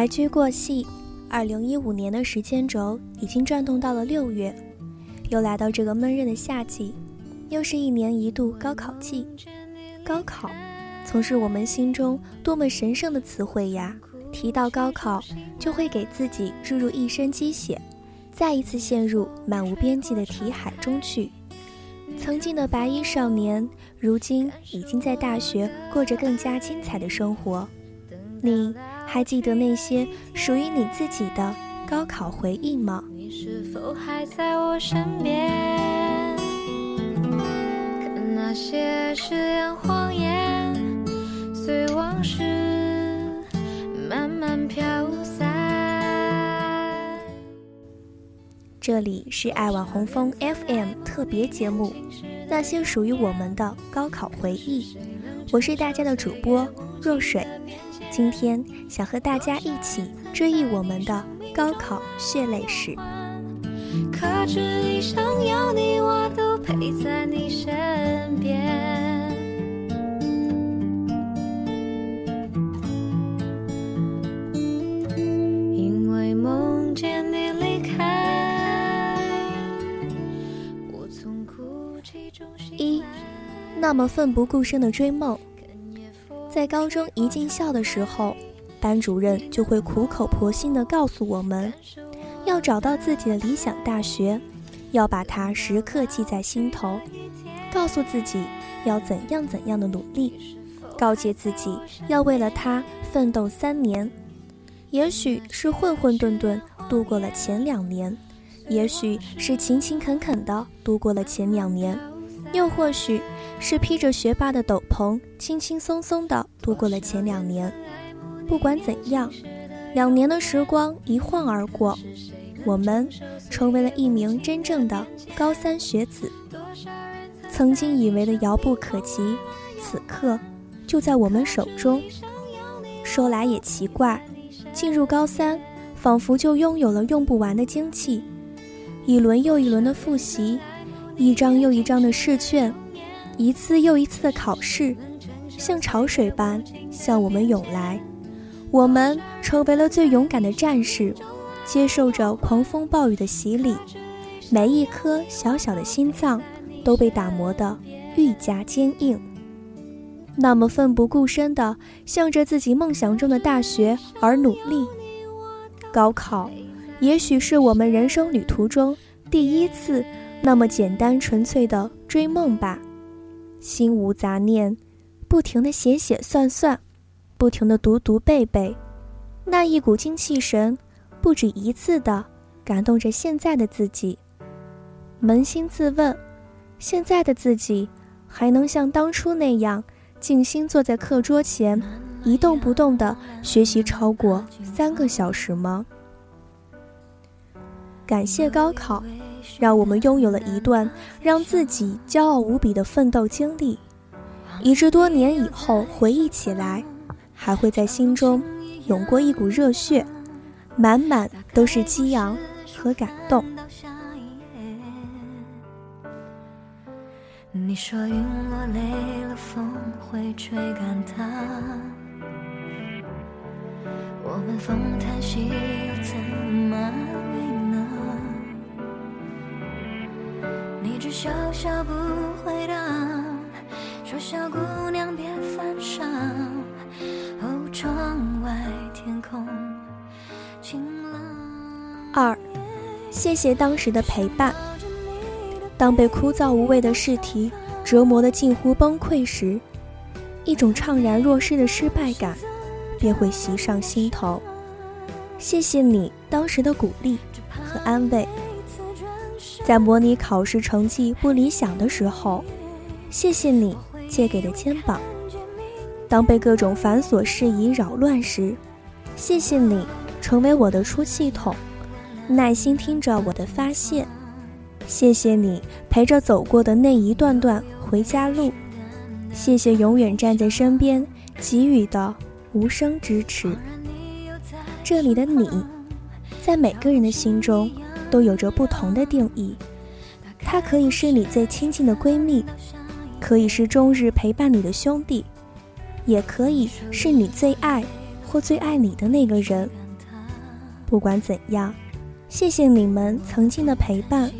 白驹过隙，二零一五年的时间轴已经转动到了六月，又来到这个闷热的夏季，又是一年一度高考季。高考，曾是我们心中多么神圣的词汇呀！提到高考，就会给自己注入一身鸡血，再一次陷入漫无边际的题海中去。曾经的白衣少年，如今已经在大学过着更加精彩的生活。你。还记得那些属于你自己的高考回忆吗？你是否还在我身边？看那些誓言谎言，随往事慢慢飘散。这里是爱网红枫 FM 特别节目，那些属于我们的高考回忆。我是大家的主播若水。今天想和大家一起追忆我们的高考血泪史。可知一生有你，我都陪在你身边。因为梦见你离开，我从哭泣中一，那么奋不顾身的追梦。在高中一进校的时候，班主任就会苦口婆心地告诉我们，要找到自己的理想大学，要把它时刻记在心头，告诉自己要怎样怎样的努力，告诫自己要为了它奋斗三年。也许是混混沌沌度过了前两年，也许是勤勤恳恳地度过了前两年。又或许是披着学霸的斗篷，轻轻松松地度过了前两年。不管怎样，两年的时光一晃而过，我们成为了一名真正的高三学子。曾经以为的遥不可及，此刻就在我们手中。说来也奇怪，进入高三，仿佛就拥有了用不完的精气，一轮又一轮的复习。一张又一张的试卷，一次又一次的考试，像潮水般向我们涌来。我们成为了最勇敢的战士，接受着狂风暴雨的洗礼。每一颗小小的心脏都被打磨得愈加坚硬。那么奋不顾身地向着自己梦想中的大学而努力。高考，也许是我们人生旅途中第一次。那么简单纯粹的追梦吧，心无杂念，不停的写写算算，不停的读读背背，那一股精气神，不止一次的感动着现在的自己。扪心自问，现在的自己还能像当初那样静心坐在课桌前，一动不动的学习超过三个小时吗？感谢高考。让我们拥有了一段让自己骄傲无比的奋斗经历，以致多年以后回忆起来，还会在心中涌过一股热血，满满都是激昂和感动。你说云落累了，风会吹干它，我们风叹息又怎么？笑笑不回答，说小姑娘别犯傻。哦，窗外天空晴朗。二，谢谢当时的陪伴。当被枯燥无味的试题折磨的近乎崩溃时，一种怅然若失的失败感便会袭上心头。谢谢你当时的鼓励和安慰。在模拟考试成绩不理想的时候，谢谢你借给的肩膀；当被各种繁琐事宜扰乱时，谢谢你成为我的出气筒，耐心听着我的发泄；谢谢你陪着走过的那一段段回家路；谢谢永远站在身边给予的无声支持。这里的你，在每个人的心中。都有着不同的定义，她可以是你最亲近的闺蜜，可以是终日陪伴你的兄弟，也可以是你最爱或最爱你的那个人。不管怎样，谢谢你们曾经的陪伴，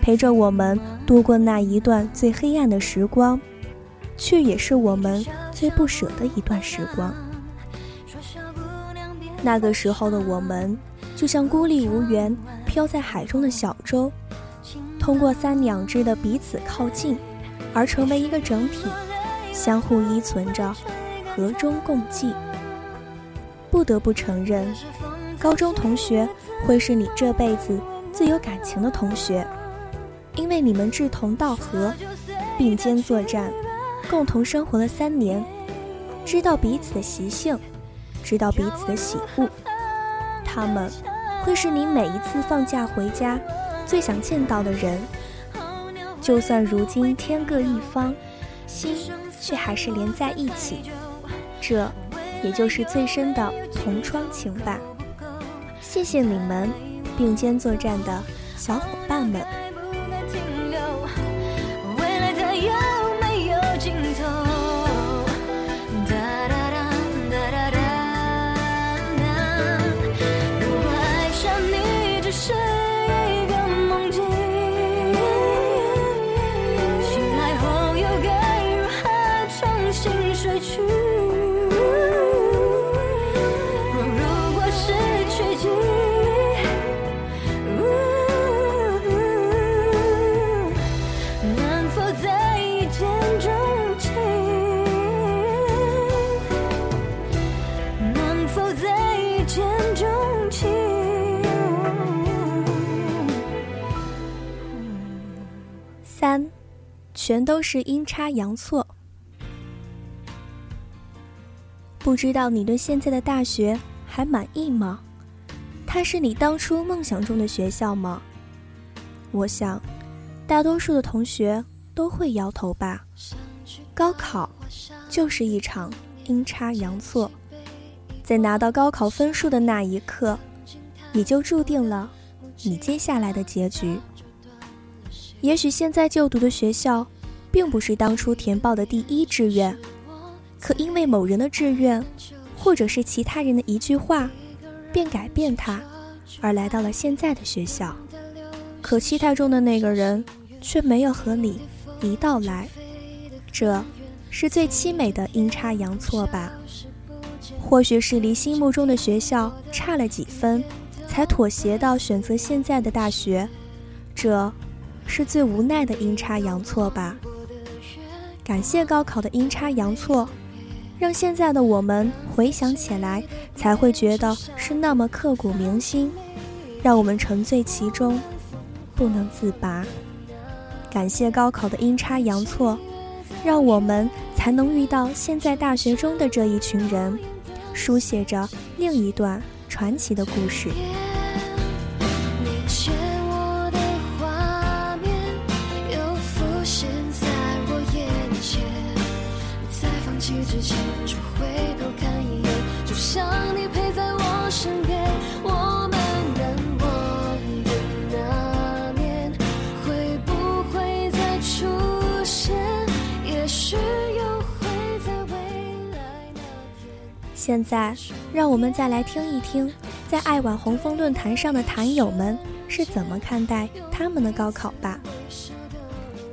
陪着我们度过那一段最黑暗的时光，却也是我们最不舍的一段时光。那个时候的我们，就像孤立无援、漂在海中的小舟，通过三两只的彼此靠近，而成为一个整体，相互依存着，和衷共济。不得不承认。高中同学会是你这辈子最有感情的同学，因为你们志同道合，并肩作战，共同生活了三年，知道彼此的习性，知道彼此的喜恶。他们会是你每一次放假回家最想见到的人，就算如今天各一方，心却还是连在一起。这，也就是最深的同窗情吧。谢谢你们，并肩作战的小伙伴们。全都是阴差阳错。不知道你对现在的大学还满意吗？它是你当初梦想中的学校吗？我想，大多数的同学都会摇头吧。高考就是一场阴差阳错，在拿到高考分数的那一刻，也就注定了你接下来的结局。也许现在就读的学校，并不是当初填报的第一志愿，可因为某人的志愿，或者是其他人的一句话，便改变他，而来到了现在的学校。可期待中的那个人，却没有和你一道来，这是最凄美的阴差阳错吧？或许是离心目中的学校差了几分，才妥协到选择现在的大学，这。是最无奈的阴差阳错吧。感谢高考的阴差阳错，让现在的我们回想起来才会觉得是那么刻骨铭心，让我们沉醉其中，不能自拔。感谢高考的阴差阳错，让我们才能遇到现在大学中的这一群人，书写着另一段传奇的故事。现在，让我们再来听一听，在爱晚红枫论坛上的坛友们是怎么看待他们的高考吧。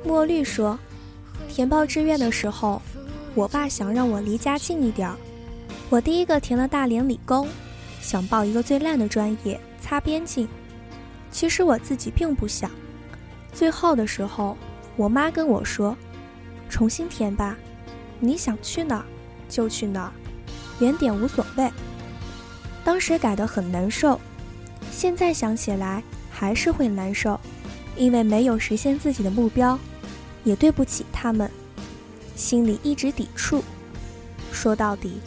墨绿说，填报志愿的时候，我爸想让我离家近一点儿，我第一个填了大连理工，想报一个最烂的专业，擦边进。其实我自己并不想。最后的时候，我妈跟我说，重新填吧，你想去哪儿就去哪儿。原点无所谓，当时改得很难受，现在想起来还是会难受，因为没有实现自己的目标，也对不起他们，心里一直抵触。说到底，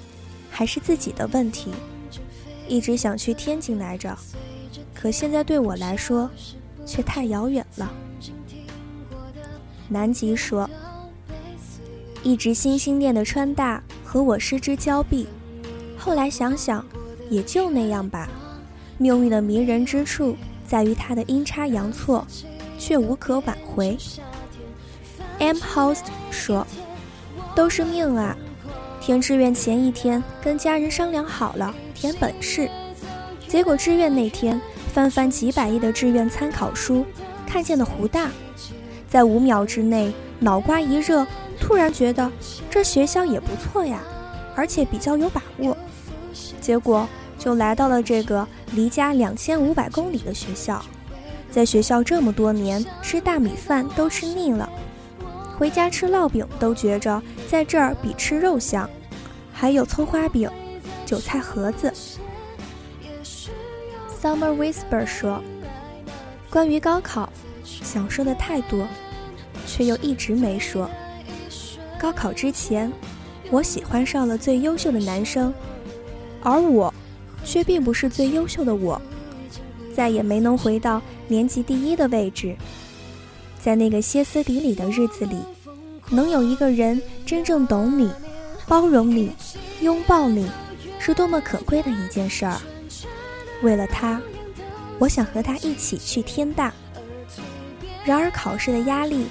还是自己的问题，一直想去天津来着，可现在对我来说，却太遥远了。南极说，一直心心念的川大和我失之交臂。后来想想，也就那样吧。命运的迷人之处在于它的阴差阳错，却无可挽回。M Host 说：“都是命啊！填志愿前一天跟家人商量好了填本市，结果志愿那天翻翻几百页的志愿参考书，看见了湖大，在五秒之内脑瓜一热，突然觉得这学校也不错呀，而且比较有把握。结果就来到了这个离家两千五百公里的学校，在学校这么多年吃大米饭都吃腻了，回家吃烙饼都觉着在这儿比吃肉香，还有葱花饼、韭菜盒子。Summer Whisper 说：“关于高考，想说的太多，却又一直没说。高考之前，我喜欢上了最优秀的男生，而我，却并不是最优秀的我，再也没能回到年级第一的位置。在那个歇斯底里的日子里，能有一个人真正懂你、包容你、拥抱你，是多么可贵的一件事儿。”为了他，我想和他一起去天大。然而，考试的压力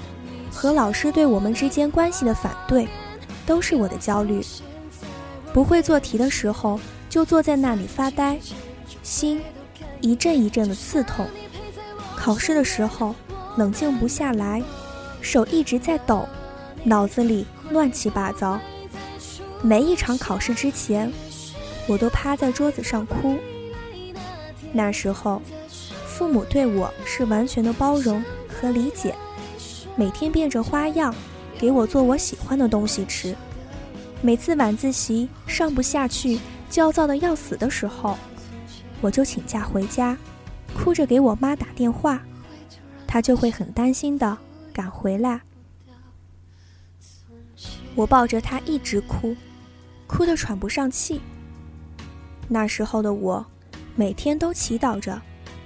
和老师对我们之间关系的反对，都是我的焦虑。不会做题的时候，就坐在那里发呆，心一阵一阵的刺痛；考试的时候，冷静不下来，手一直在抖，脑子里乱七八糟。每一场考试之前，我都趴在桌子上哭。那时候，父母对我是完全的包容和理解，每天变着花样给我做我喜欢的东西吃。每次晚自习上不下去、焦躁的要死的时候，我就请假回家，哭着给我妈打电话，她就会很担心的赶回来。我抱着她一直哭，哭得喘不上气。那时候的我。每天都祈祷着，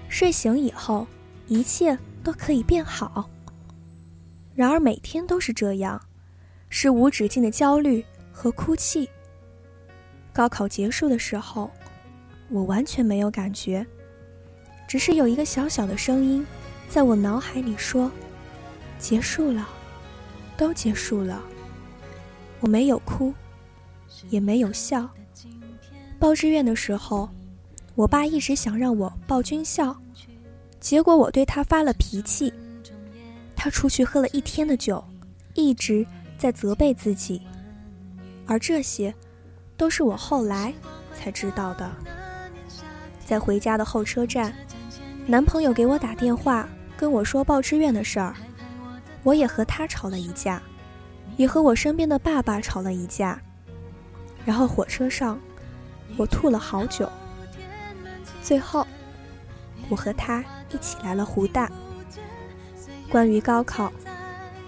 睡醒以后一切都可以变好。然而每天都是这样，是无止境的焦虑和哭泣。高考结束的时候，我完全没有感觉，只是有一个小小的声音在我脑海里说：“结束了，都结束了。”我没有哭，也没有笑。报志愿的时候。我爸一直想让我报军校，结果我对他发了脾气。他出去喝了一天的酒，一直在责备自己。而这些，都是我后来才知道的。在回家的候车站，男朋友给我打电话跟我说报志愿的事儿，我也和他吵了一架，也和我身边的爸爸吵了一架。然后火车上，我吐了好久。最后，我和他一起来了湖大。关于高考，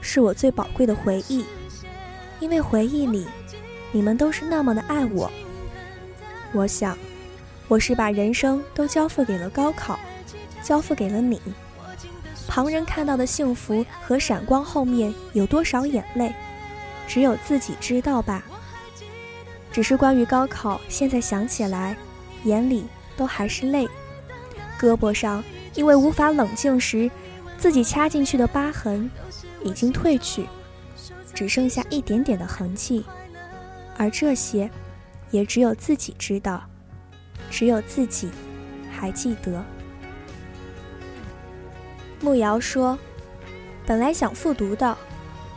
是我最宝贵的回忆，因为回忆里，你们都是那么的爱我。我想，我是把人生都交付给了高考，交付给了你。旁人看到的幸福和闪光后面有多少眼泪，只有自己知道吧。只是关于高考，现在想起来，眼里。都还是泪，胳膊上因为无法冷静时自己掐进去的疤痕已经褪去，只剩下一点点的痕迹，而这些也只有自己知道，只有自己还记得。慕瑶说：“本来想复读的，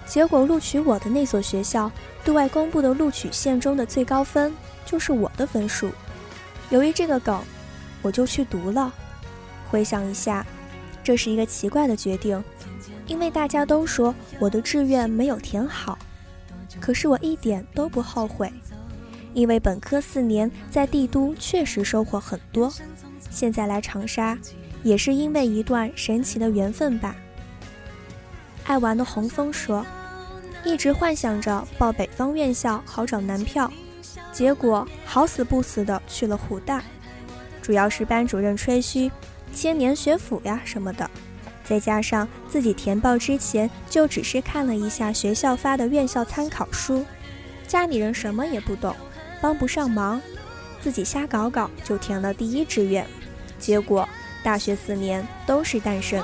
结果录取我的那所学校对外公布的录取线中的最高分就是我的分数。”由于这个梗，我就去读了。回想一下，这是一个奇怪的决定，因为大家都说我的志愿没有填好，可是我一点都不后悔，因为本科四年在帝都确实收获很多。现在来长沙，也是因为一段神奇的缘分吧。爱玩的红枫说，一直幻想着报北方院校好找男票。结果好死不死的去了湖大，主要是班主任吹嘘千年学府呀什么的，再加上自己填报之前就只是看了一下学校发的院校参考书，家里人什么也不懂，帮不上忙，自己瞎搞搞就填了第一志愿，结果大学四年都是单身。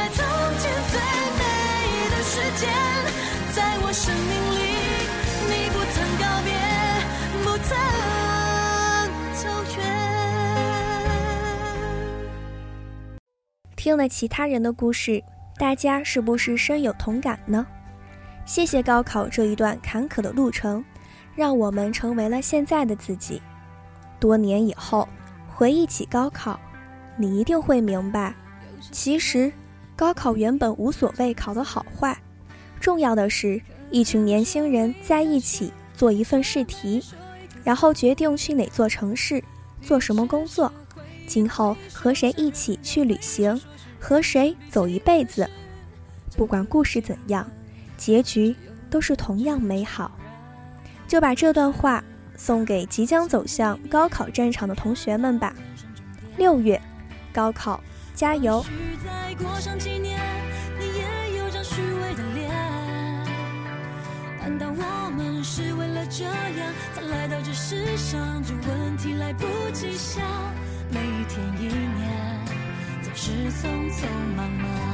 在曾经最美的时间，在我生命里，你不曾告别，不曾走远听了其他人的故事，大家是不是深有同感呢？谢谢高考这一段坎坷的路程，让我们成为了现在的自己。多年以后，回忆起高考，你一定会明白，其实高考原本无所谓考得好坏，重要的是一群年轻人在一起做一份试题，然后决定去哪座城市，做什么工作，今后和谁一起去旅行。和谁走一辈子，不管故事怎样，结局都是同样美好。就把这段话送给即将走向高考战场的同学们吧。六月，高考，加油！难道我们是为了这样才来到这世上？这问题来不及想，每一天一年。总是匆匆忙忙。